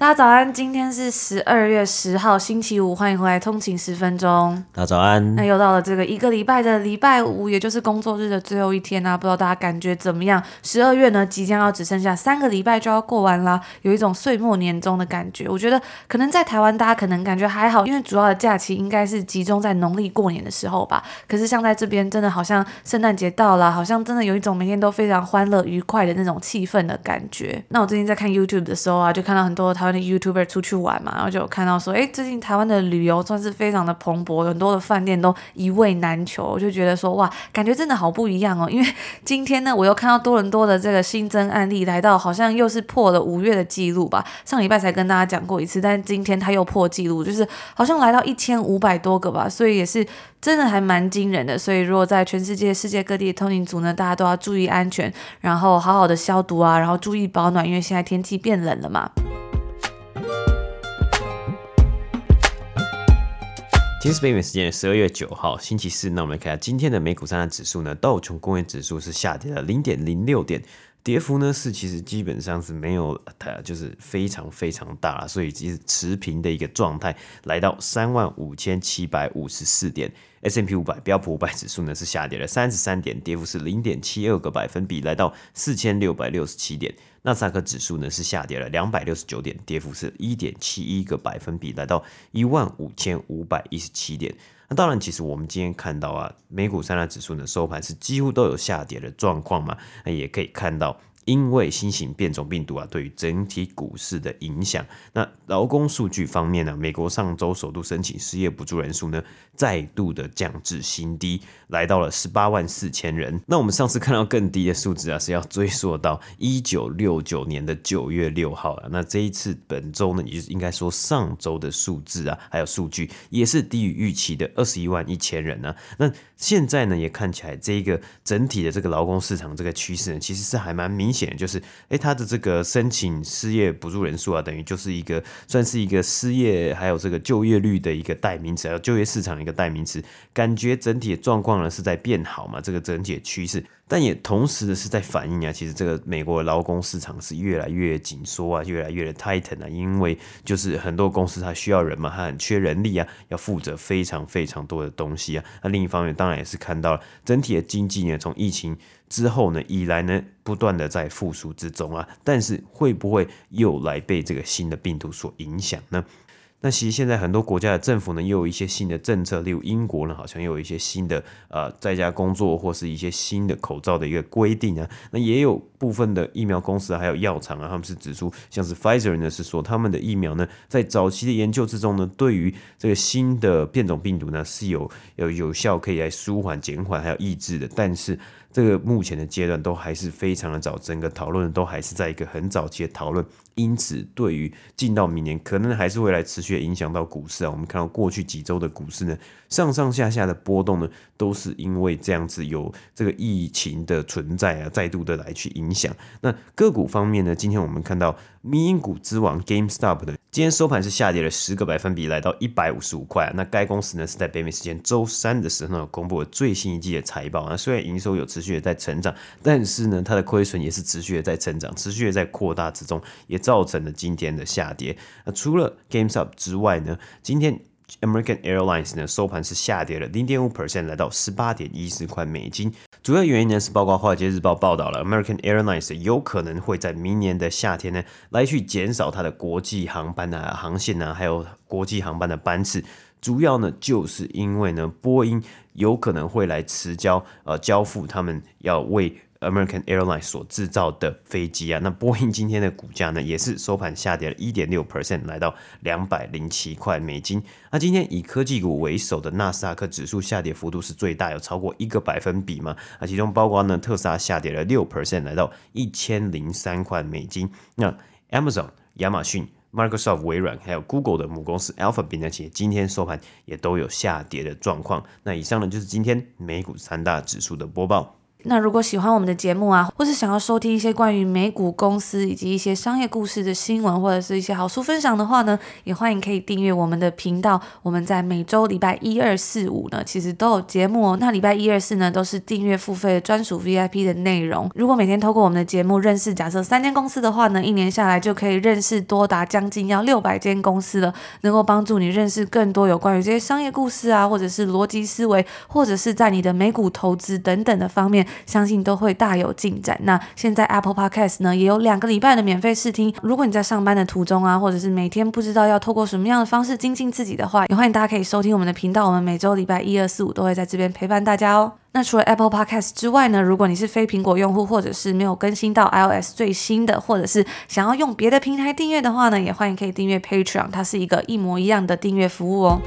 大家早安，今天是十二月十号，星期五，欢迎回来通勤十分钟。大家早安。那又到了这个一个礼拜的礼拜五，也就是工作日的最后一天啊，不知道大家感觉怎么样？十二月呢，即将要只剩下三个礼拜就要过完啦，有一种岁末年终的感觉。我觉得可能在台湾大家可能感觉还好，因为主要的假期应该是集中在农历过年的时候吧。可是像在这边，真的好像圣诞节到了，好像真的有一种每天都非常欢乐愉快的那种气氛的感觉。那我最近在看 YouTube 的时候啊，就看到很多台湾。YouTuber 出去玩嘛，然后就有看到说，哎，最近台湾的旅游算是非常的蓬勃，很多的饭店都一位难求，我就觉得说，哇，感觉真的好不一样哦。因为今天呢，我又看到多伦多的这个新增案例来到，好像又是破了五月的记录吧。上礼拜才跟大家讲过一次，但是今天他又破纪录，就是好像来到一千五百多个吧，所以也是真的还蛮惊人的。所以如果在全世界世界各地的通勤族呢，大家都要注意安全，然后好好的消毒啊，然后注意保暖，因为现在天气变冷了嘛。今天是北美时间十二月九号，星期四。那我们来看下今天的美股三大指数呢，道琼工业指数是下跌了零点零六点，跌幅呢是其实基本上是没有，它就是非常非常大，所以其实持平的一个状态，来到三万五千七百五十四点。S&P 五百标普五百指数呢是下跌了三十三点，跌幅是零点七二个百分比，来到四千六百六十七点。纳斯达克指数呢是下跌了两百六十九点，跌幅是一点七一个百分比，来到一万五千五百一十七点。那当然，其实我们今天看到啊，美股三大指数呢收盘是几乎都有下跌的状况嘛，那也可以看到。因为新型变种病毒啊，对于整体股市的影响。那劳工数据方面呢，美国上周首度申请失业补助人数呢，再度的降至新低，来到了十八万四千人。那我们上次看到更低的数字啊，是要追溯到一九六九年的九月六号啊。那这一次本周呢，也就是应该说上周的数字啊，还有数据也是低于预期的二十一万一千人呢、那现在呢，也看起来这个整体的这个劳工市场这个趋势呢，其实是还蛮明。显显就是，哎，他的这个申请失业补助人数啊，等于就是一个算是一个失业还有这个就业率的一个代名词，还有就业市场的一个代名词，感觉整体的状况呢是在变好嘛，这个整体的趋势。但也同时的是在反映啊，其实这个美国劳工市场是越来越紧缩啊，越来越的 tighten 啊，因为就是很多公司它需要人嘛，它很缺人力啊，要负责非常非常多的东西啊。那另一方面，当然也是看到了整体的经济呢，从疫情之后呢以来呢，不断的在复苏之中啊，但是会不会又来被这个新的病毒所影响呢？那其实现在很多国家的政府呢，又有一些新的政策，例如英国呢，好像又有一些新的呃在家工作或是一些新的口罩的一个规定啊。那也有部分的疫苗公司还有药厂啊，他们是指出，像是 Pfizer 呢是说他们的疫苗呢，在早期的研究之中呢，对于这个新的变种病毒呢是有有有效可以来舒缓、减缓还有抑制的，但是。这个目前的阶段都还是非常的早，整个讨论都还是在一个很早期的讨论，因此对于进到明年可能还是会来持续影响到股市啊。我们看到过去几周的股市呢，上上下下的波动呢，都是因为这样子有这个疫情的存在啊，再度的来去影响。那个股方面呢，今天我们看到迷因股之王 GameStop 的。今天收盘是下跌了十个百分比，来到一百五十五块。那该公司呢是在北美时间周三的时候呢，公布了最新一季的财报。啊虽然营收有持续的在成长，但是呢，它的亏损也是持续的在成长，持续的在扩大之中，也造成了今天的下跌。那除了 GameStop 之外呢，今天 American Airlines 呢收盘是下跌了零点五 percent，来到十八点一四块美金。主要原因呢是，包括《华尔街日报》报道了，American Airlines 有可能会在明年的夏天呢，来去减少它的国际航班的航线啊，还有国际航班的班次。主要呢，就是因为呢，波音有可能会来迟交呃交付他们要为。American Airlines 所制造的飞机啊，那波音今天的股价呢，也是收盘下跌了一点六 percent，来到两百零七块美金。那今天以科技股为首的纳斯达克指数下跌幅度是最大，有超过一个百分比嘛？啊，其中包括呢，特斯拉下跌了六 percent，来到一千零三块美金。那 Amazon 亚马逊。Microsoft 微软还有 Google 的母公司 Alphabet 呢，其实今天收盘也都有下跌的状况。那以上呢就是今天美股三大指数的播报。那如果喜欢我们的节目啊，或是想要收听一些关于美股公司以及一些商业故事的新闻，或者是一些好书分享的话呢，也欢迎可以订阅我们的频道。我们在每周礼拜一、二、四、五呢，其实都有节目哦。那礼拜一、二、四呢，都是订阅付费的专属 VIP 的内容。如果每天透过我们的节目认识，假设三间公司的话呢，一年下来就可以认识多达将近要六百间公司了，能够帮助你认识更多有关于这些商业故事啊，或者是逻辑思维，或者是在你的美股投资等等的方面。相信都会大有进展。那现在 Apple Podcast 呢，也有两个礼拜的免费试听。如果你在上班的途中啊，或者是每天不知道要透过什么样的方式精进自己的话，也欢迎大家可以收听我们的频道。我们每周礼拜一、二、四、五都会在这边陪伴大家哦。那除了 Apple Podcast 之外呢，如果你是非苹果用户，或者是没有更新到 iOS 最新的，或者是想要用别的平台订阅的话呢，也欢迎可以订阅 Patreon，它是一个一模一样的订阅服务哦。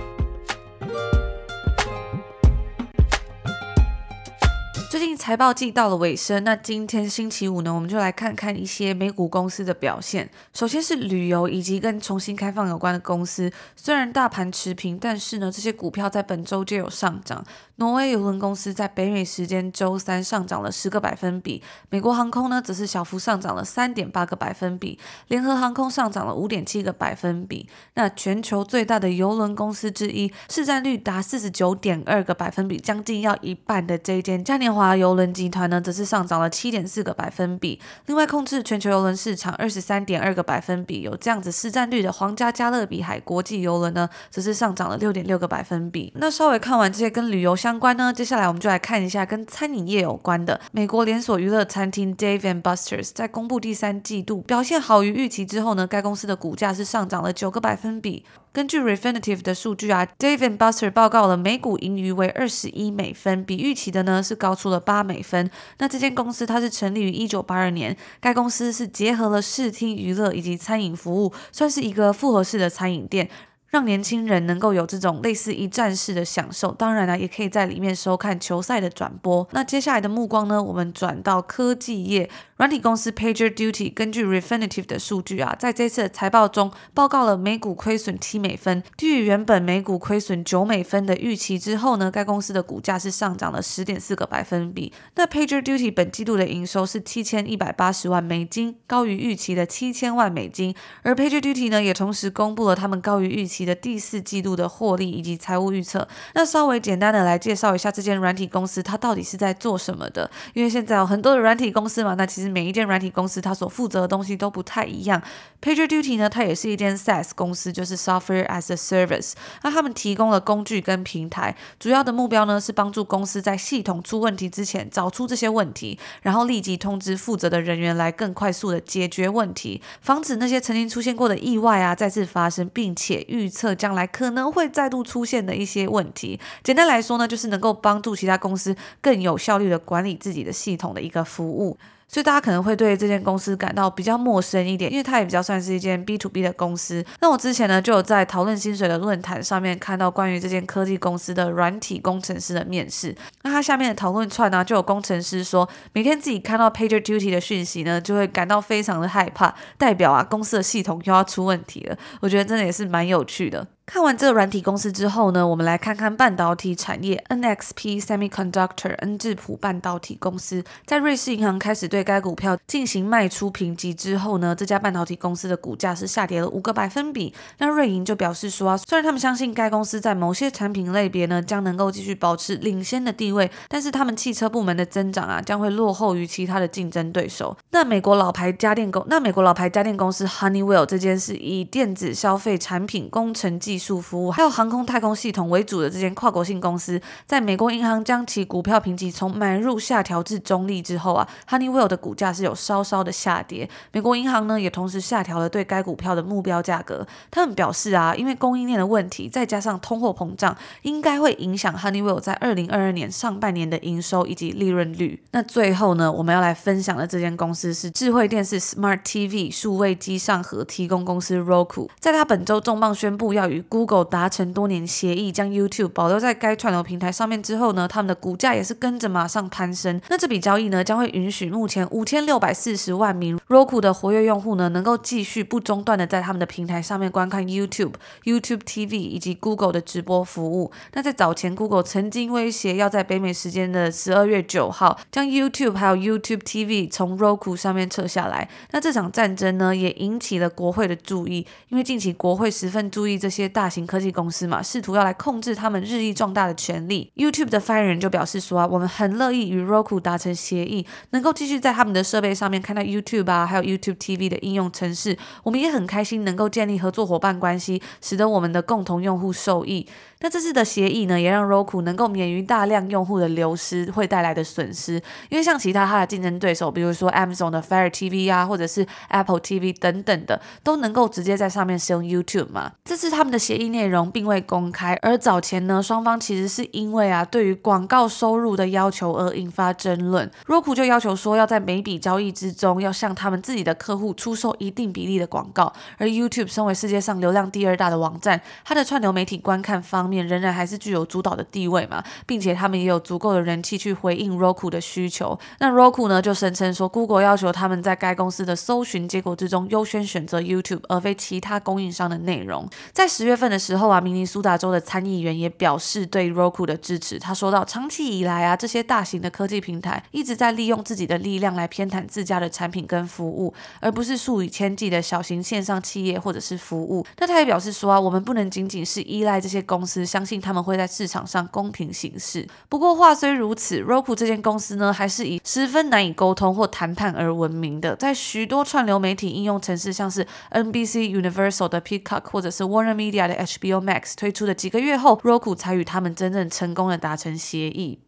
最近财报季到了尾声，那今天星期五呢，我们就来看看一些美股公司的表现。首先是旅游以及跟重新开放有关的公司，虽然大盘持平，但是呢，这些股票在本周就有上涨。挪威邮轮公司在北美时间周三上涨了十个百分比，美国航空呢则是小幅上涨了三点八个百分比，联合航空上涨了五点七个百分比。那全球最大的邮轮公司之一，市占率达四十九点二个百分比，将近要一半的这一间嘉年华邮轮集团呢，则是上涨了七点四个百分比。另外，控制全球邮轮市场二十三点二个百分比，有这样子市占率的皇家加勒比海国际邮轮呢，则是上涨了六点六个百分比。那稍微看完这些跟旅游相关呢，接下来我们就来看一下跟餐饮业有关的。美国连锁娱乐餐厅 Dave and Buster's 在公布第三季度表现好于预期之后呢，该公司的股价是上涨了九个百分比。根据 Refinitive 的数据啊，Dave and Buster 报告了每股盈余为二十一美分，比预期的呢是高出了八美分。那这间公司它是成立于一九八二年，该公司是结合了视听娱乐以及餐饮服务，算是一个复合式的餐饮店。让年轻人能够有这种类似一站式的享受，当然呢，也可以在里面收看球赛的转播。那接下来的目光呢，我们转到科技业，软体公司 PagerDuty 根据 Refinitive 的数据啊，在这次的财报中报告了每股亏损七美分，低于原本每股亏损九美分的预期之后呢，该公司的股价是上涨了十点四个百分比。那 PagerDuty 本季度的营收是七千一百八十万美金，高于预期的七千万美金，而 PagerDuty 呢也同时公布了他们高于预期的第四季度的获利以及财务预测，那稍微简单的来介绍一下这间软体公司，它到底是在做什么的？因为现在有很多的软体公司嘛，那其实每一间软体公司它所负责的东西都不太一样。PagerDuty 呢，它也是一间 SaaS 公司，就是 Software as a Service。那他们提供了工具跟平台，主要的目标呢是帮助公司在系统出问题之前找出这些问题，然后立即通知负责的人员来更快速的解决问题，防止那些曾经出现过的意外啊再次发生，并且预测将来可能会再度出现的一些问题。简单来说呢，就是能够帮助其他公司更有效率的管理自己的系统的一个服务。所以大家可能会对这间公司感到比较陌生一点，因为它也比较算是一间 B to B 的公司。那我之前呢就有在讨论薪水的论坛上面看到关于这间科技公司的软体工程师的面试。那它下面的讨论串呢，就有工程师说，每天自己看到 PagerDuty 的讯息呢，就会感到非常的害怕，代表啊公司的系统又要出问题了。我觉得真的也是蛮有趣的。看完这个软体公司之后呢，我们来看看半导体产业。NXP Semiconductor 恩智浦半导体公司在瑞士银行开始对该股票进行卖出评级之后呢，这家半导体公司的股价是下跌了五个百分比。那瑞银就表示说啊，虽然他们相信该公司在某些产品类别呢将能够继续保持领先的地位，但是他们汽车部门的增长啊将会落后于其他的竞争对手。那美国老牌家电公，那美国老牌家电公司 Honeywell 这间是以电子消费产品工程技技术服务还有航空太空系统为主的这间跨国性公司，在美国银行将其股票评级从买入下调至中立之后啊，Honeywell 的股价是有稍稍的下跌。美国银行呢也同时下调了对该股票的目标价格。他们表示啊，因为供应链的问题，再加上通货膨胀，应该会影响 Honeywell 在二零二二年上半年的营收以及利润率。那最后呢，我们要来分享的这间公司是智慧电视 Smart TV 数位机上盒提供公司 Roku，在他本周重磅宣布要与 Google 达成多年协议，将 YouTube 保留在该串流平台上面之后呢，他们的股价也是跟着马上攀升。那这笔交易呢，将会允许目前五千六百四十万名 Roku 的活跃用户呢，能够继续不中断的在他们的平台上面观看 YouTube、YouTube TV 以及 Google 的直播服务。那在早前，Google 曾经威胁要在北美时间的十二月九号将 YouTube 还有 YouTube TV 从 Roku 上面撤下来。那这场战争呢，也引起了国会的注意，因为近期国会十分注意这些大型科技公司嘛，试图要来控制他们日益壮大的权力。YouTube 的发言人就表示说啊，我们很乐意与 Roku 达成协议，能够继续在他们的设备上面看到 YouTube 啊，还有 YouTube TV 的应用程式。我们也很开心能够建立合作伙伴关系，使得我们的共同用户受益。那这次的协议呢，也让 Roku 能够免于大量用户的流失会带来的损失，因为像其他它的竞争对手，比如说 Amazon 的 Fire TV 啊，或者是 Apple TV 等等的，都能够直接在上面使用 YouTube 嘛。这次他们的协议内容并未公开，而早前呢，双方其实是因为啊，对于广告收入的要求而引发争论。Roku 就要求说，要在每笔交易之中要向他们自己的客户出售一定比例的广告，而 YouTube 身为世界上流量第二大的网站，它的串流媒体观看方面。仍然还是具有主导的地位嘛，并且他们也有足够的人气去回应 Roku 的需求。那 Roku 呢，就声称说，Google 要求他们在该公司的搜寻结果之中优先选择 YouTube，而非其他供应商的内容。在十月月份的时候啊，明尼苏达州的参议员也表示对 Roku 的支持。他说到，长期以来啊，这些大型的科技平台一直在利用自己的力量来偏袒自家的产品跟服务，而不是数以千计的小型线上企业或者是服务。那他也表示说啊，我们不能仅仅是依赖这些公司。相信他们会在市场上公平行事。不过话虽如此，Roku 这间公司呢，还是以十分难以沟通或谈判而闻名的。在许多串流媒体应用程式，像是 NBC Universal 的 Peacock 或者是 Warner Media 的 HBO Max 推出的几个月后，Roku 才与他们真正成功的达成协议。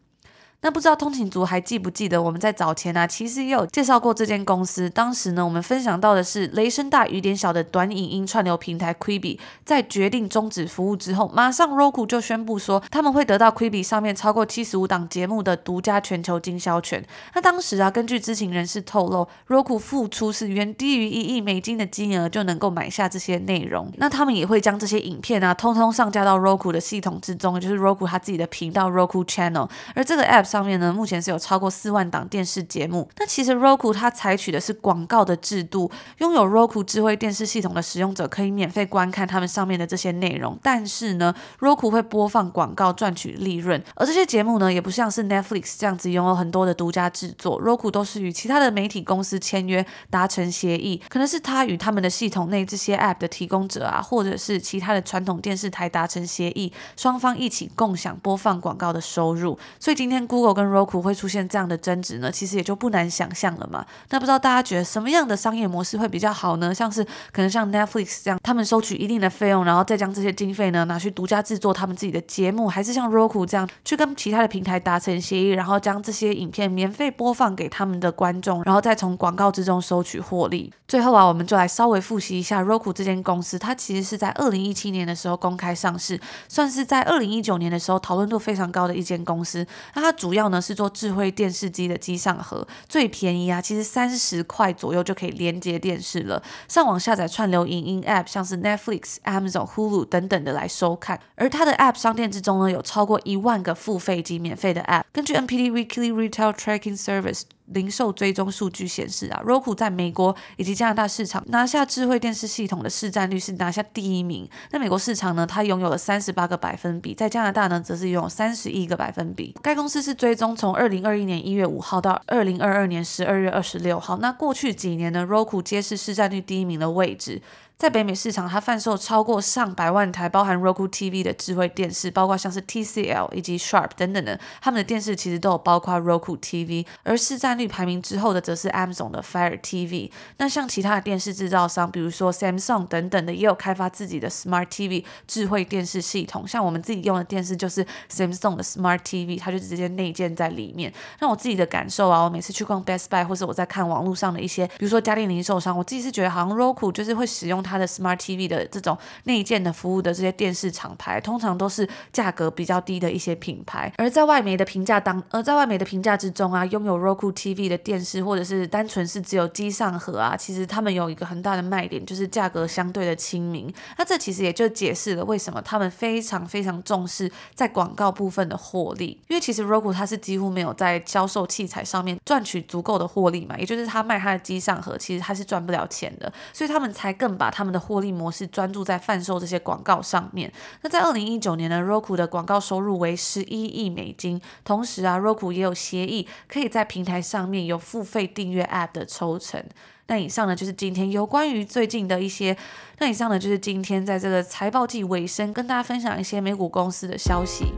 那不知道通勤族还记不记得我们在早前啊，其实也有介绍过这间公司。当时呢，我们分享到的是雷声大雨点小的短影音串流平台 Quibi，在决定终止服务之后，马上 Roku 就宣布说他们会得到 Quibi 上面超过七十五档节目的独家全球经销权。那当时啊，根据知情人士透露，Roku 付出是远低于一亿美金的金额就能够买下这些内容。那他们也会将这些影片啊，通通上架到 Roku 的系统之中，也就是 Roku 他自己的频道 Roku Channel。而这个 App 上面呢，目前是有超过四万档电视节目。那其实 Roku 它采取的是广告的制度，拥有 Roku 智慧电视系统的使用者可以免费观看他们上面的这些内容。但是呢，Roku 会播放广告赚取利润。而这些节目呢，也不像是 Netflix 这样子拥有很多的独家制作，Roku 都是与其他的媒体公司签约达成协议，可能是他与他们的系统内这些 App 的提供者啊，或者是其他的传统电视台达成协议，双方一起共享播放广告的收入。所以今天估 Google 跟 Roku 会出现这样的争执呢，其实也就不难想象了嘛。那不知道大家觉得什么样的商业模式会比较好呢？像是可能像 Netflix 这样，他们收取一定的费用，然后再将这些经费呢拿去独家制作他们自己的节目，还是像 Roku 这样去跟其他的平台达成协议，然后将这些影片免费播放给他们的观众，然后再从广告之中收取获利。最后啊，我们就来稍微复习一下 Roku 这间公司，它其实是在二零一七年的时候公开上市，算是在二零一九年的时候讨论度非常高的一间公司。那它主主要呢是做智慧电视机的机上盒，最便宜啊，其实三十块左右就可以连接电视了。上网下载串流影音 App，像是 Netflix、Amazon、Hulu 等等的来收看。而它的 App 商店之中呢，有超过一万个付费及免费的 App。根据 NPD Weekly Retail Tracking Service。零售追踪数据显示啊，Roku 在美国以及加拿大市场拿下智慧电视系统的市占率是拿下第一名。那美国市场呢，它拥有了三十八个百分比，在加拿大呢，则是拥有三十一个百分比。该公司是追踪从二零二一年一月五号到二零二二年十二月二十六号。那过去几年呢，Roku 皆是市占率第一名的位置。在北美市场，它贩售超过上百万台包含 Roku TV 的智慧电视，包括像是 TCL 以及 Sharp 等等的，他们的电视其实都有包括 Roku TV。而市占率排名之后的，则是 Amazon 的 Fire TV。那像其他的电视制造商，比如说 Samsung 等等的，也有开发自己的 Smart TV 智慧电视系统。像我们自己用的电视就是 Samsung 的 Smart TV，它就直接内建在里面。那我自己的感受啊，我每次去逛 Best Buy 或者我在看网络上的一些，比如说家电零售商，我自己是觉得好像 Roku 就是会使用。它的 Smart TV 的这种内建的服务的这些电视厂牌，通常都是价格比较低的一些品牌。而在外媒的评价当，而在外媒的评价之中啊，拥有 Roku TV 的电视，或者是单纯是只有机上盒啊，其实他们有一个很大的卖点，就是价格相对的亲民。那这其实也就解释了为什么他们非常非常重视在广告部分的获利，因为其实 Roku 它是几乎没有在销售器材上面赚取足够的获利嘛，也就是他卖他的机上盒，其实他是赚不了钱的，所以他们才更把他们的获利模式专注在贩售这些广告上面。那在二零一九年呢，Roku 的广告收入为十一亿美金，同时啊，Roku 也有协议可以在平台上面有付费订阅 App 的抽成。那以上呢，就是今天有关于最近的一些，那以上呢，就是今天在这个财报季尾声跟大家分享一些美股公司的消息。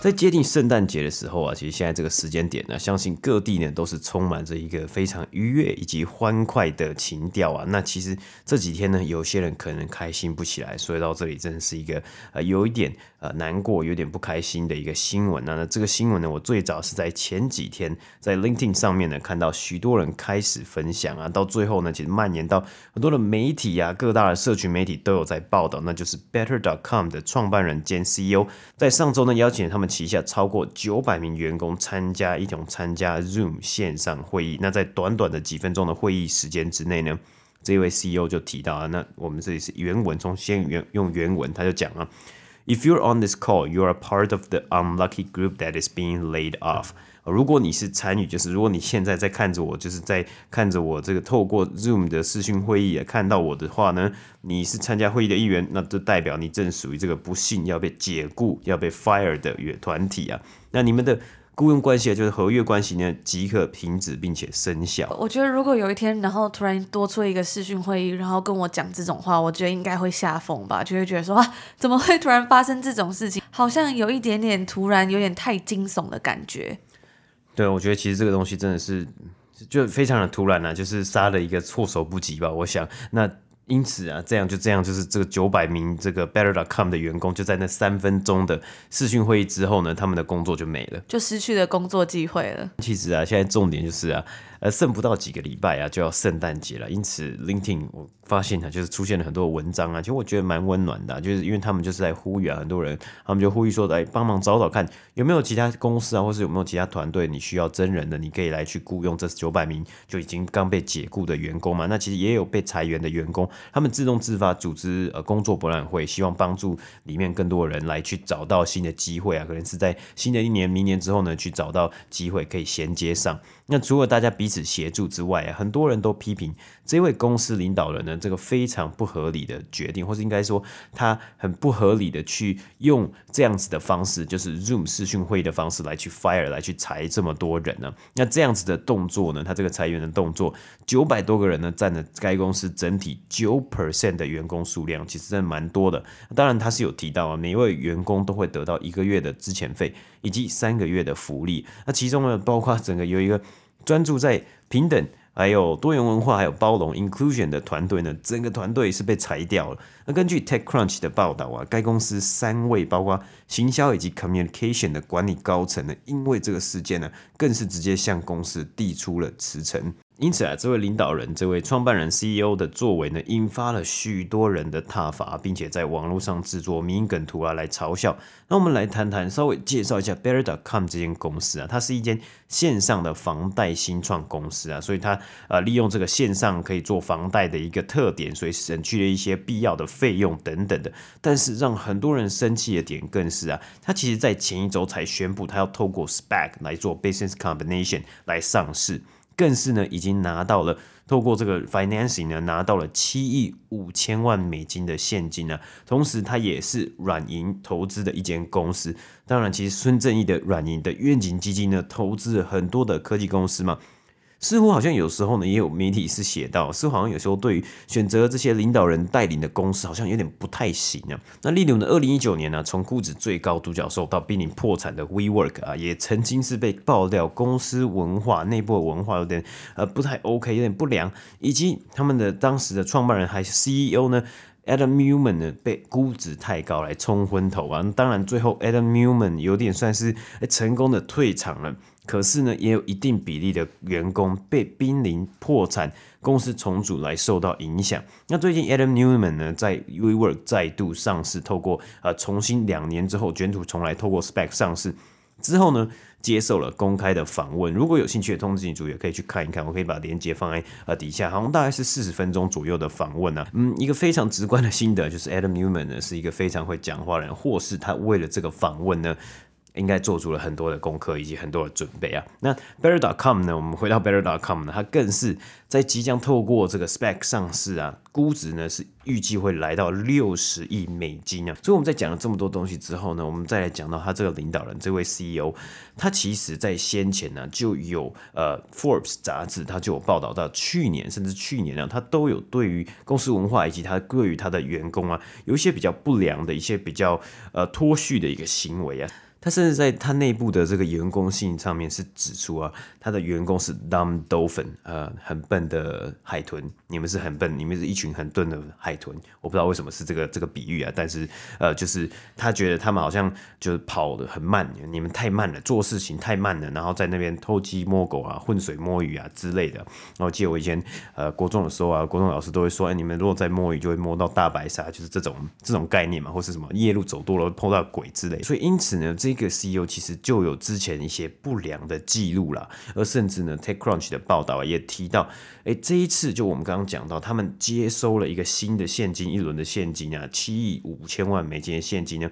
在接近圣诞节的时候啊，其实现在这个时间点呢，相信各地呢都是充满着一个非常愉悦以及欢快的情调啊。那其实这几天呢，有些人可能开心不起来，所以到这里真的是一个呃有一点呃难过、有点不开心的一个新闻啊。那这个新闻呢，我最早是在前几天在 LinkedIn 上面呢看到许多人开始分享啊，到最后呢，其实蔓延到很多的媒体啊，各大的社群媒体都有在报道。那就是 Better.com 的创办人兼 CEO 在上周呢邀请他们。旗下超过九百名员工参加一种参加 Zoom 线上会议，那在短短的几分钟的会议时间之内呢，这位 CEO 就提到啊，那我们这里是原文，从先原用原文，他就讲了，If you're on this call, you're a part of the unlucky group that is being laid off。如果你是参与，就是如果你现在在看着我，就是在看着我这个透过 Zoom 的视讯会议看到我的话呢，你是参加会议的一员，那就代表你正属于这个不幸要被解雇、要被 fire 的乐团体啊。那你们的雇佣关系啊，就是合约关系呢，即可停止并且生效。我觉得如果有一天，然后突然多出一个视讯会议，然后跟我讲这种话，我觉得应该会吓疯吧，就会觉得说啊，怎么会突然发生这种事情？好像有一点点突然，有点太惊悚的感觉。对，我觉得其实这个东西真的是就非常的突然啊，就是杀了一个措手不及吧。我想，那因此啊，这样就这样，就是这个九百名这个 Better.com 的员工，就在那三分钟的视讯会议之后呢，他们的工作就没了，就失去了工作机会了。其实啊，现在重点就是啊。呃，剩不到几个礼拜啊，就要圣诞节了。因此，LinkedIn 我发现啊，就是出现了很多文章啊，其实我觉得蛮温暖的，就是因为他们就是在呼吁啊，很多人他们就呼吁说，来帮忙找找看有没有其他公司啊，或是有没有其他团队你需要真人的，你可以来去雇佣这九百名就已经刚被解雇的员工嘛。那其实也有被裁员的员工，他们自动自发组织呃工作博览会，希望帮助里面更多人来去找到新的机会啊，可能是在新的一年、明年之后呢，去找到机会可以衔接上。那除了大家彼此协助之外啊，很多人都批评这位公司领导人呢，这个非常不合理的决定，或是应该说他很不合理的去用这样子的方式，就是 Zoom 视讯会议的方式来去 fire 来去裁这么多人呢。那这样子的动作呢，他这个裁员的动作，九百多个人呢，占了该公司整体九 percent 的员工数量，其实真的蛮多的。当然他是有提到啊，每一位员工都会得到一个月的资遣费以及三个月的福利。那其中呢，包括整个有一个。专注在平等、还有多元文化、还有包容 （inclusion） 的团队呢，整个团队是被裁掉了。那根据 TechCrunch 的报道啊，该公司三位包括行销以及 communication 的管理高层呢，因为这个事件呢，更是直接向公司递出了辞呈。因此啊，这位领导人、这位创办人 CEO 的作为呢，引发了许多人的挞伐，并且在网络上制作迷因梗图啊来嘲笑。那我们来谈谈，稍微介绍一下 Better.com 这间公司啊，它是一间线上的房贷新创公司啊，所以它呃利用这个线上可以做房贷的一个特点，所以省去了一些必要的费用等等的。但是让很多人生气的点更是啊，它其实在前一周才宣布，它要透过 SPAC 来做 Business Combination 来上市。更是呢，已经拿到了透过这个 financing 呢，拿到了七亿五千万美金的现金呢。同时，它也是软银投资的一间公司。当然，其实孙正义的软银的愿景基金呢，投资了很多的科技公司嘛。似乎好像有时候呢，也有媒体是写到，似乎好像有时候对于选择这些领导人带领的公司，好像有点不太行啊。那例如呢，二零一九年呢，从估值最高独角兽到濒临破产的 WeWork 啊，也曾经是被爆料公司文化内部的文化有点呃不太 OK，有点不良，以及他们的当时的创办人还是 CEO 呢，Adam Newman 呢被估值太高来冲昏头啊。当然最后 Adam Newman 有点算是成功的退场了。可是呢，也有一定比例的员工被濒临破产、公司重组来受到影响。那最近 Adam Newman 呢，在 WeWork 再度上市，透过呃重新两年之后卷土重来，透过 SPAC 上市之后呢，接受了公开的访问。如果有兴趣的通知组也可以去看一看，我可以把链接放在呃底下，好像大概是四十分钟左右的访问啊。嗯，一个非常直观的心得就是 Adam Newman 呢是一个非常会讲话的人，或是他为了这个访问呢。应该做出了很多的功课以及很多的准备啊。那 Better.com 呢？我们回到 Better.com 呢，它更是在即将透过这个 SPAC 上市啊，估值呢是预计会来到六十亿美金啊。所以我们在讲了这么多东西之后呢，我们再来讲到他这个领导人这位 CEO，他其实在先前呢就有呃 Forbes 杂志，他就有报道到去年甚至去年呢，他都有对于公司文化以及他对于他的员工啊，有一些比较不良的一些比较呃脱序的一个行为啊。他甚至在他内部的这个员工信上面是指出啊，他的员工是 dumb dolphin，呃，很笨的海豚。你们是很笨，你们是一群很笨的海豚。我不知道为什么是这个这个比喻啊，但是呃，就是他觉得他们好像就是跑得很慢，你们太慢了，做事情太慢了，然后在那边偷鸡摸狗啊，浑水摸鱼啊之类的。然后记得我以前呃国中的时候啊，国中老师都会说，哎，你们如果在摸鱼，就会摸到大白鲨，就是这种这种概念嘛，或是什么夜路走多了会碰到鬼之类。所以因此呢，这这个 CEO 其实就有之前一些不良的记录了，而甚至呢，TechCrunch 的报道也提到，哎，这一次就我们刚刚讲到，他们接收了一个新的现金，一轮的现金啊，七亿五千万美金的现金呢。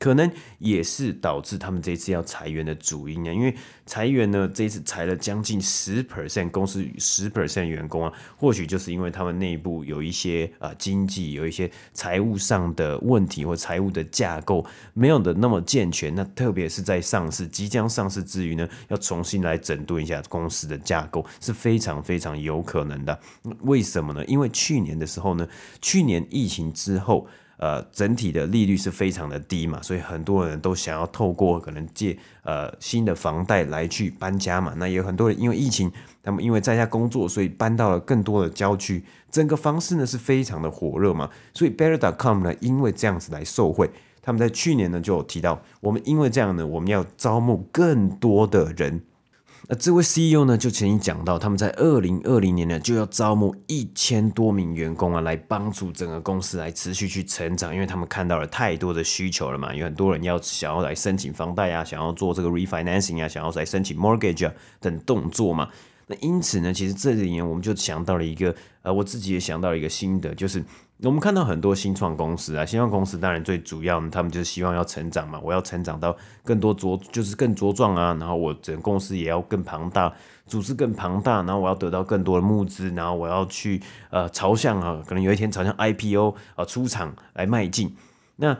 可能也是导致他们这次要裁员的主因啊，因为裁员呢，这次裁了将近十 percent 公司十 percent 员工啊，或许就是因为他们内部有一些啊经济有一些财务上的问题或财务的架构没有的那么健全，那特别是在上市即将上市之余呢，要重新来整顿一下公司的架构是非常非常有可能的。为什么呢？因为去年的时候呢，去年疫情之后。呃，整体的利率是非常的低嘛，所以很多人都想要透过可能借呃新的房贷来去搬家嘛。那也有很多人因为疫情，他们因为在家工作，所以搬到了更多的郊区，整个方式呢是非常的火热嘛。所以 Better.com 呢，因为这样子来受惠，他们在去年呢就有提到，我们因为这样呢，我们要招募更多的人。那这位 CEO 呢，就曾经讲到，他们在二零二零年呢，就要招募一千多名员工啊，来帮助整个公司来持续去成长，因为他们看到了太多的需求了嘛，有很多人要想要来申请房贷啊，想要做这个 refinancing 啊，想要来申请 mortgage 啊等动作嘛。那因此呢，其实这里呢，我们就想到了一个，呃，我自己也想到了一个心得，就是。我们看到很多新创公司啊，新创公司当然最主要，他们就是希望要成长嘛，我要成长到更多茁，就是更茁壮啊，然后我整公司也要更庞大，组织更庞大，然后我要得到更多的募资，然后我要去呃朝向啊，可能有一天朝向 IPO 啊出场来迈进。那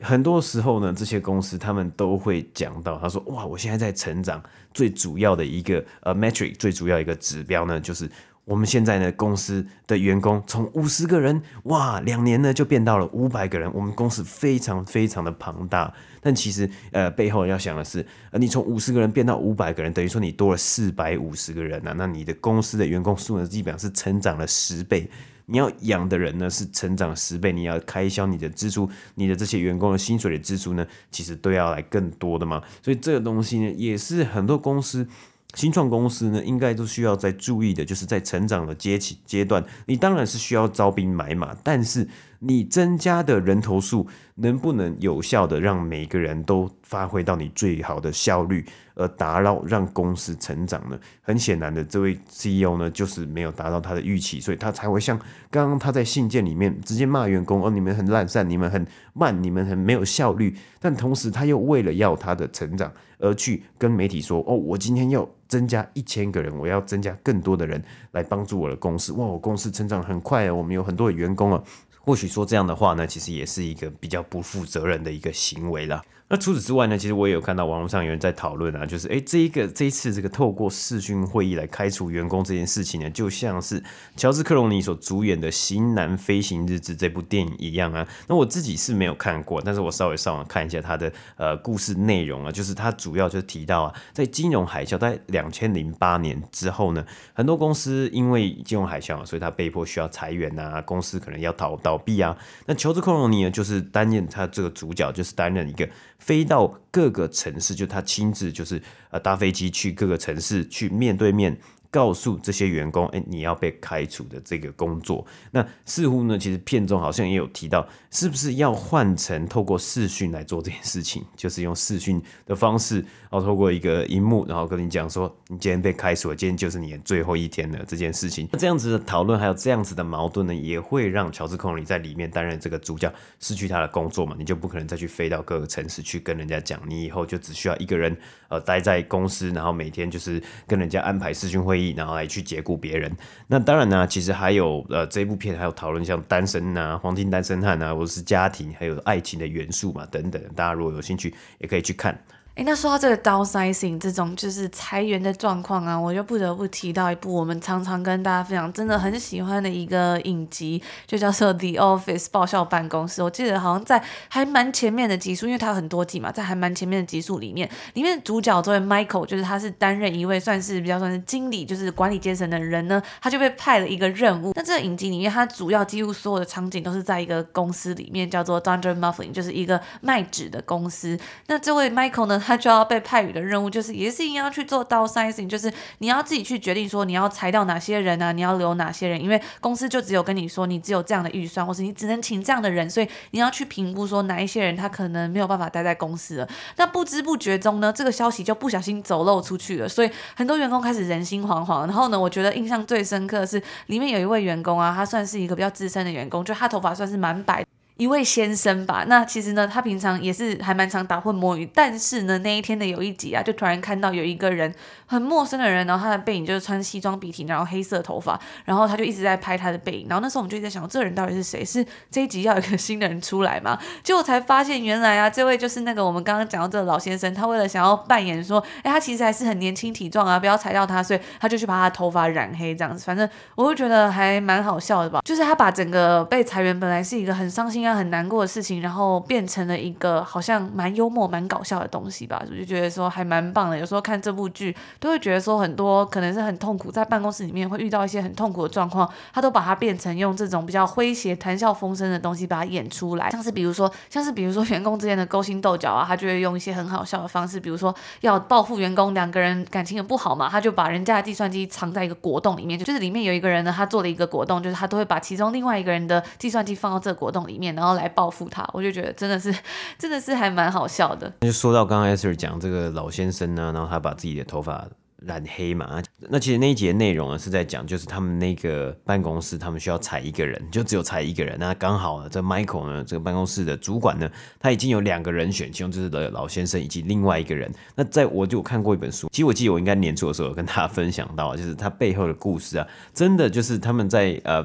很多时候呢，这些公司他们都会讲到，他说哇，我现在在成长，最主要的一个呃 metric，最主要一个指标呢就是。我们现在呢，公司的员工从五十个人，哇，两年呢就变到了五百个人。我们公司非常非常的庞大，但其实呃背后要想的是，呃，你从五十个人变到五百个人，等于说你多了四百五十个人呐，啊，那你的公司的员工数呢，基本上是成长了十倍。你要养的人呢是成长十倍，你要开销你的支出，你的这些员工的薪水的支出呢，其实都要来更多的嘛。所以这个东西呢，也是很多公司。新创公司呢，应该都需要在注意的，就是在成长的阶起阶段，你当然是需要招兵买马，但是你增加的人头数能不能有效的让每个人都发挥到你最好的效率，而打扰让公司成长呢？很显然的，这位 CEO 呢，就是没有达到他的预期，所以他才会像刚刚他在信件里面直接骂员工哦，你们很懒散，你们很慢，你们很没有效率，但同时他又为了要他的成长而去跟媒体说哦，我今天要。增加一千个人，我要增加更多的人来帮助我的公司。哇，我公司成长很快啊，我们有很多的员工啊。或许说这样的话呢，其实也是一个比较不负责任的一个行为了。那除此之外呢，其实我也有看到网络上有人在讨论啊，就是诶，这一个这一次这个透过视讯会议来开除员工这件事情呢，就像是乔治克隆尼所主演的《型男飞行日志》这部电影一样啊。那我自己是没有看过，但是我稍微上网看一下他的呃故事内容啊，就是他主要就是提到啊，在金融海啸在两千零八年之后呢，很多公司因为金融海啸，所以他被迫需要裁员啊，公司可能要倒倒闭啊。那乔治克隆尼呢，就是担任他这个主角，就是担任一个。飞到各个城市，就他亲自就是呃搭飞机去各个城市去面对面。告诉这些员工，哎，你要被开除的这个工作，那似乎呢，其实片中好像也有提到，是不是要换成透过视讯来做这件事情？就是用视讯的方式，然后透过一个荧幕，然后跟你讲说，你今天被开除了，今天就是你的最后一天了这件事情。那这样子的讨论，还有这样子的矛盾呢，也会让乔治·孔尼在里面担任这个主角，失去他的工作嘛？你就不可能再去飞到各个城市去跟人家讲，你以后就只需要一个人，呃，待在公司，然后每天就是跟人家安排视讯会议。然后来去解雇别人，那当然呢，其实还有呃，这部片还有讨论像单身啊、黄金单身汉啊，或者是家庭，还有爱情的元素嘛，等等。大家如果有兴趣，也可以去看。哎，那说到这个 downsizing 这种就是裁员的状况啊，我就不得不提到一部我们常常跟大家分享，真的很喜欢的一个影集，就叫做 The Office 爆笑办公室。我记得好像在还蛮前面的集数，因为它有很多集嘛，在还蛮前面的集数里面，里面的主角作为 Michael，就是他是担任一位算是比较算是经理，就是管理阶层的人呢，他就被派了一个任务。那这个影集里面，他主要几乎所有的场景都是在一个公司里面，叫做 Dunder Mifflin，就是一个卖纸的公司。那这位 Michael 呢，他就要被派予的任务就是也是一样去做 downsizing，就是你要自己去决定说你要裁掉哪些人啊，你要留哪些人，因为公司就只有跟你说你只有这样的预算，或是你只能请这样的人，所以你要去评估说哪一些人他可能没有办法待在公司了。那不知不觉中呢，这个消息就不小心走漏出去了，所以很多员工开始人心惶惶。然后呢，我觉得印象最深刻的是里面有一位员工啊，他算是一个比较资深的员工，就他头发算是蛮白。一位先生吧，那其实呢，他平常也是还蛮常打混摸鱼，但是呢，那一天的有一集啊，就突然看到有一个人很陌生的人，然后他的背影就是穿西装笔挺，然后黑色头发，然后他就一直在拍他的背影，然后那时候我们就一直在想，这人到底是谁？是这一集要有一个新的人出来吗？结果才发现，原来啊，这位就是那个我们刚刚讲到这个老先生，他为了想要扮演说，哎，他其实还是很年轻体壮啊，不要裁掉他，所以他就去把他的头发染黑这样子。反正我会觉得还蛮好笑的吧，就是他把整个被裁员本来是一个很伤心啊、很难过的事情。然后变成了一个好像蛮幽默、蛮搞笑的东西吧，我就觉得说还蛮棒的。有时候看这部剧，都会觉得说很多可能是很痛苦，在办公室里面会遇到一些很痛苦的状况，他都把它变成用这种比较诙谐、谈笑风生的东西把它演出来。像是比如说，像是比如说员工之间的勾心斗角啊，他就会用一些很好笑的方式，比如说要报复员工，两个人感情也不好嘛，他就把人家的计算机藏在一个果冻里面，就是里面有一个人呢，他做了一个果冻，就是他都会把其中另外一个人的计算机放到这个果冻里面，然后来报复。他，我就觉得真的是，真的是还蛮好笑的。就说到刚刚 Esther 讲这个老先生呢，然后他把自己的头发染黑嘛。那其实那一集的内容呢是在讲，就是他们那个办公室，他们需要裁一个人，就只有裁一个人。那刚好呢，这 Michael 呢，这个办公室的主管呢，他已经有两个人选，其中就是的老先生以及另外一个人。那在我就看过一本书，其实我记得我应该年初的时候有跟大家分享到，就是他背后的故事啊，真的就是他们在呃。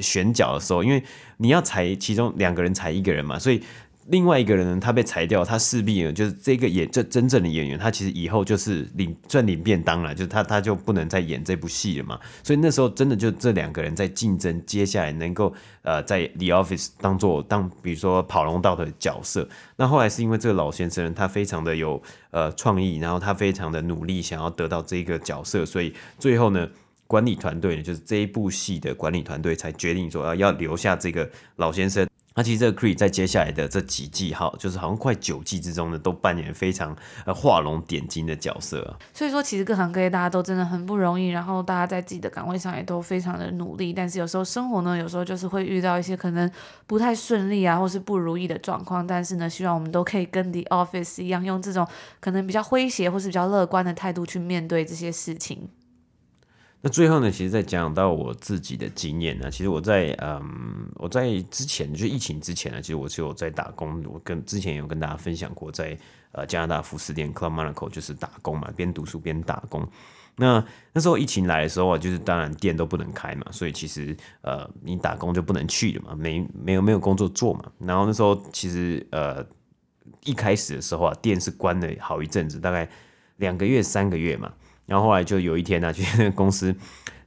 选角的时候，因为你要裁其中两个人裁一个人嘛，所以另外一个人呢，他被裁掉，他势必呢就是这个演这真正的演员，他其实以后就是领赚领便当了，就他他就不能再演这部戏了嘛。所以那时候真的就这两个人在竞争，接下来能够呃在 The Office 当做当比如说跑龙道的角色。那后来是因为这个老先生他非常的有呃创意，然后他非常的努力，想要得到这个角色，所以最后呢。管理团队呢，就是这一部戏的管理团队才决定说，要留下这个老先生。那其实这个 Cree 在接下来的这几季，哈，就是好像快九季之中呢，都扮演非常呃画龙点睛的角色。所以说，其实各行各业大家都真的很不容易，然后大家在自己的岗位上也都非常的努力。但是有时候生活呢，有时候就是会遇到一些可能不太顺利啊，或是不如意的状况。但是呢，希望我们都可以跟 The Office 一样，用这种可能比较诙谐或是比较乐观的态度去面对这些事情。那最后呢，其实再讲到我自己的经验呢，其实我在嗯，我在之前就疫情之前呢，其实我就有在打工，我跟之前有跟大家分享过在，呃加拿大服饰店 Club Monaco 就是打工嘛，边读书边打工。那那时候疫情来的时候啊，就是当然店都不能开嘛，所以其实呃你打工就不能去了嘛，没没有没有工作做嘛。然后那时候其实呃一开始的时候啊，店是关了好一阵子，大概两个月三个月嘛。然后后来就有一天呢、啊，就那个公司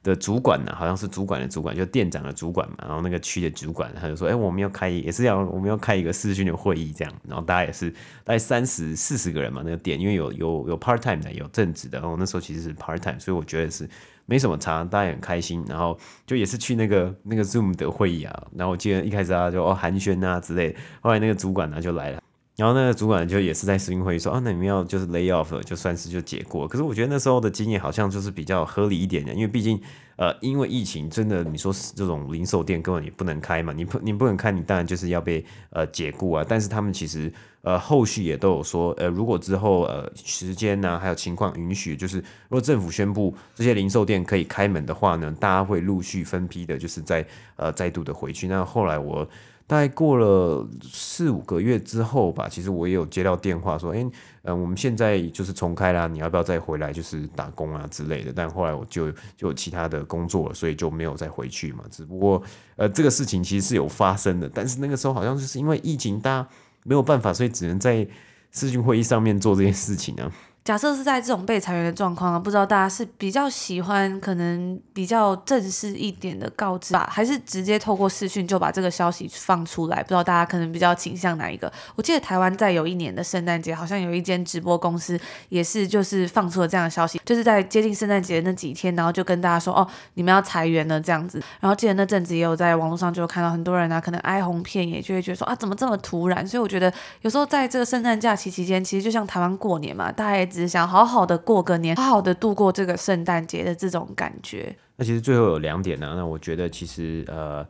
的主管呢、好像是主管的主管，就店长的主管嘛。然后那个区的主管他就说：“哎，我们要开，也是要我们要开一个视讯的会议这样。”然后大家也是大概三十四十个人嘛，那个店因为有有有 part time 的，有正职的。然后那时候其实是 part time，所以我觉得是没什么差，大家也很开心。然后就也是去那个那个 Zoom 的会议啊。然后我记得一开始啊就哦寒暄啊之类。后来那个主管呢就来了。然后那个主管就也是在视频会议说啊，那你们要就是 lay off 就算是就解雇。可是我觉得那时候的经验好像就是比较合理一点的，因为毕竟呃，因为疫情真的你说这种零售店根本也不能开嘛，你不你不能开，你当然就是要被呃解雇啊。但是他们其实呃后续也都有说，呃，如果之后呃时间呢、啊、还有情况允许，就是如果政府宣布这些零售店可以开门的话呢，大家会陆续分批的，就是再呃再度的回去。那后来我。大概过了四五个月之后吧，其实我也有接到电话说，哎、欸，嗯，我们现在就是重开啦，你要不要再回来，就是打工啊之类的。但后来我就就有其他的工作了，所以就没有再回去嘛。只不过，呃，这个事情其实是有发生的，但是那个时候好像就是因为疫情，大家没有办法，所以只能在视讯会议上面做这件事情啊。假设是在这种被裁员的状况啊，不知道大家是比较喜欢可能比较正式一点的告知吧，还是直接透过视讯就把这个消息放出来？不知道大家可能比较倾向哪一个？我记得台湾在有一年的圣诞节，好像有一间直播公司也是就是放出了这样的消息，就是在接近圣诞节那几天，然后就跟大家说哦，你们要裁员了这样子。然后记得那阵子也有在网络上就看到很多人啊，可能哀鸿遍野，就会觉得说啊，怎么这么突然？所以我觉得有时候在这个圣诞假期期间，其实就像台湾过年嘛，大家也只想好好的过个年，好好的度过这个圣诞节的这种感觉。那其实最后有两点呢、那我觉得其实呃，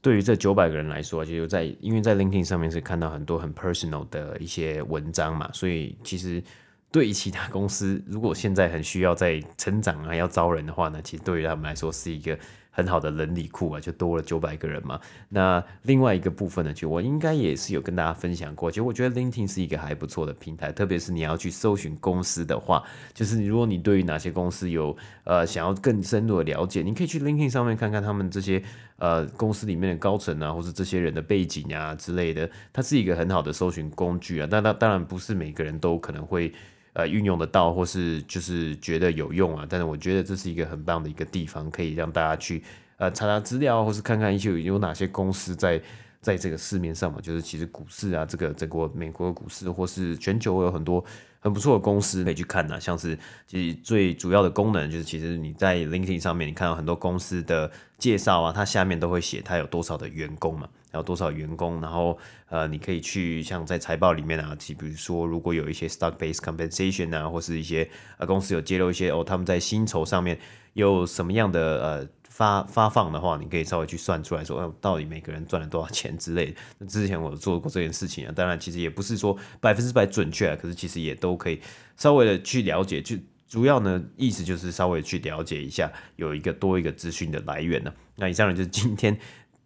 对于这九百个人来说，其实在因为在 LinkedIn 上面是看到很多很 personal 的一些文章嘛，所以其实对于其他公司，如果现在很需要在成长啊，要招人的话呢，其实对于他们来说是一个。很好的人力库啊，就多了九百个人嘛。那另外一个部分呢，就我应该也是有跟大家分享过。其实我觉得 LinkedIn 是一个还不错的平台，特别是你要去搜寻公司的话，就是如果你对于哪些公司有呃想要更深入的了解，你可以去 LinkedIn 上面看看他们这些呃公司里面的高层啊，或是这些人的背景啊之类的，它是一个很好的搜寻工具啊。但当当然不是每个人都可能会。呃，运用得到，或是就是觉得有用啊，但是我觉得这是一个很棒的一个地方，可以让大家去呃查查资料，或是看看一些有哪些公司在在这个市面上嘛，就是其实股市啊，这个整个美国的股市，或是全球有很多很不错的公司可以去看啊，像是其实最主要的功能就是，其实你在 LinkedIn 上面，你看到很多公司的介绍啊，它下面都会写它有多少的员工嘛。还有多少员工？然后呃，你可以去像在财报里面啊，比如说如果有一些 stock-based compensation 啊，或是一些呃公司有揭露一些哦，他们在薪酬上面有什么样的呃发发放的话，你可以稍微去算出来说，到底每个人赚了多少钱之类的。那之前我做过这件事情啊，当然其实也不是说百分之百准确啊，可是其实也都可以稍微的去了解。就主要呢，意思就是稍微去了解一下，有一个多一个资讯的来源呢。那以上呢就是今天。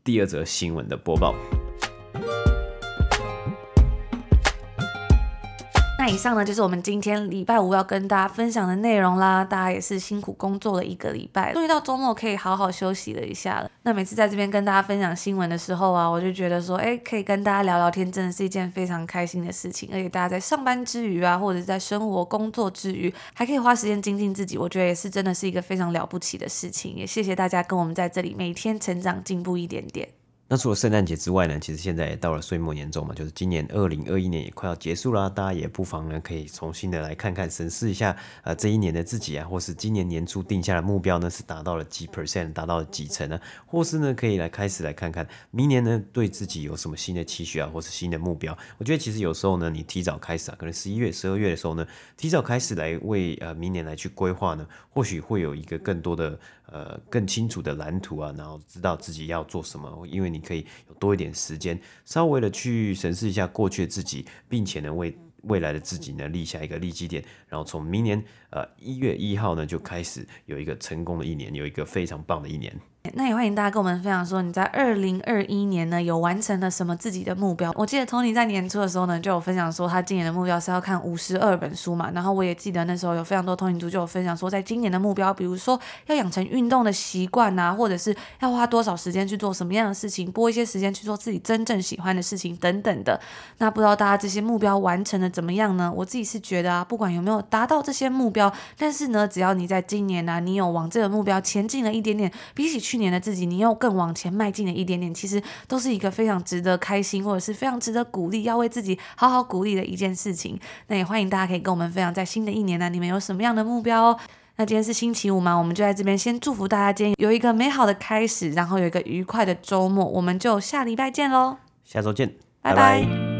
第二则新闻的播报。那以上呢，就是我们今天礼拜五要跟大家分享的内容啦。大家也是辛苦工作了一个礼拜，终于到周末可以好好休息了一下了。那每次在这边跟大家分享新闻的时候啊，我就觉得说，哎，可以跟大家聊聊天，真的是一件非常开心的事情。而且大家在上班之余啊，或者在生活工作之余，还可以花时间精进自己，我觉得也是真的是一个非常了不起的事情。也谢谢大家跟我们在这里每天成长进步一点点。那除了圣诞节之外呢，其实现在也到了岁末年终嘛，就是今年二零二一年也快要结束啦。大家也不妨呢，可以重新的来看看、审视一下，呃，这一年的自己啊，或是今年年初定下的目标呢，是达到了几 percent，达到了几成呢？或是呢，可以来开始来看看明年呢，对自己有什么新的期许啊，或是新的目标。我觉得其实有时候呢，你提早开始啊，可能十一月、十二月的时候呢，提早开始来为呃明年来去规划呢，或许会有一个更多的。呃，更清楚的蓝图啊，然后知道自己要做什么，因为你可以有多一点时间，稍微的去审视一下过去的自己，并且呢，为未来的自己呢立下一个立基点，然后从明年呃一月一号呢就开始有一个成功的一年，有一个非常棒的一年。那也欢迎大家跟我们分享说，你在二零二一年呢有完成了什么自己的目标？我记得 Tony 在年初的时候呢就有分享说，他今年的目标是要看五十二本书嘛。然后我也记得那时候有非常多 Tony 族就有分享说，在今年的目标，比如说要养成运动的习惯啊，或者是要花多少时间去做什么样的事情，拨一些时间去做自己真正喜欢的事情等等的。那不知道大家这些目标完成的怎么样呢？我自己是觉得啊，不管有没有达到这些目标，但是呢，只要你在今年呢、你有往这个目标前进了一点点，比起去年的自己，你又。更往前迈进了一点点，其实都是一个非常值得开心，或者是非常值得鼓励，要为自己好好鼓励的一件事情。那也欢迎大家可以跟我们分享，在新的一年呢，你们有什么样的目标哦？那今天是星期五嘛，我们就在这边先祝福大家，今天有一个美好的开始，然后有一个愉快的周末，我们就下礼拜见喽！下周见，拜拜。拜拜。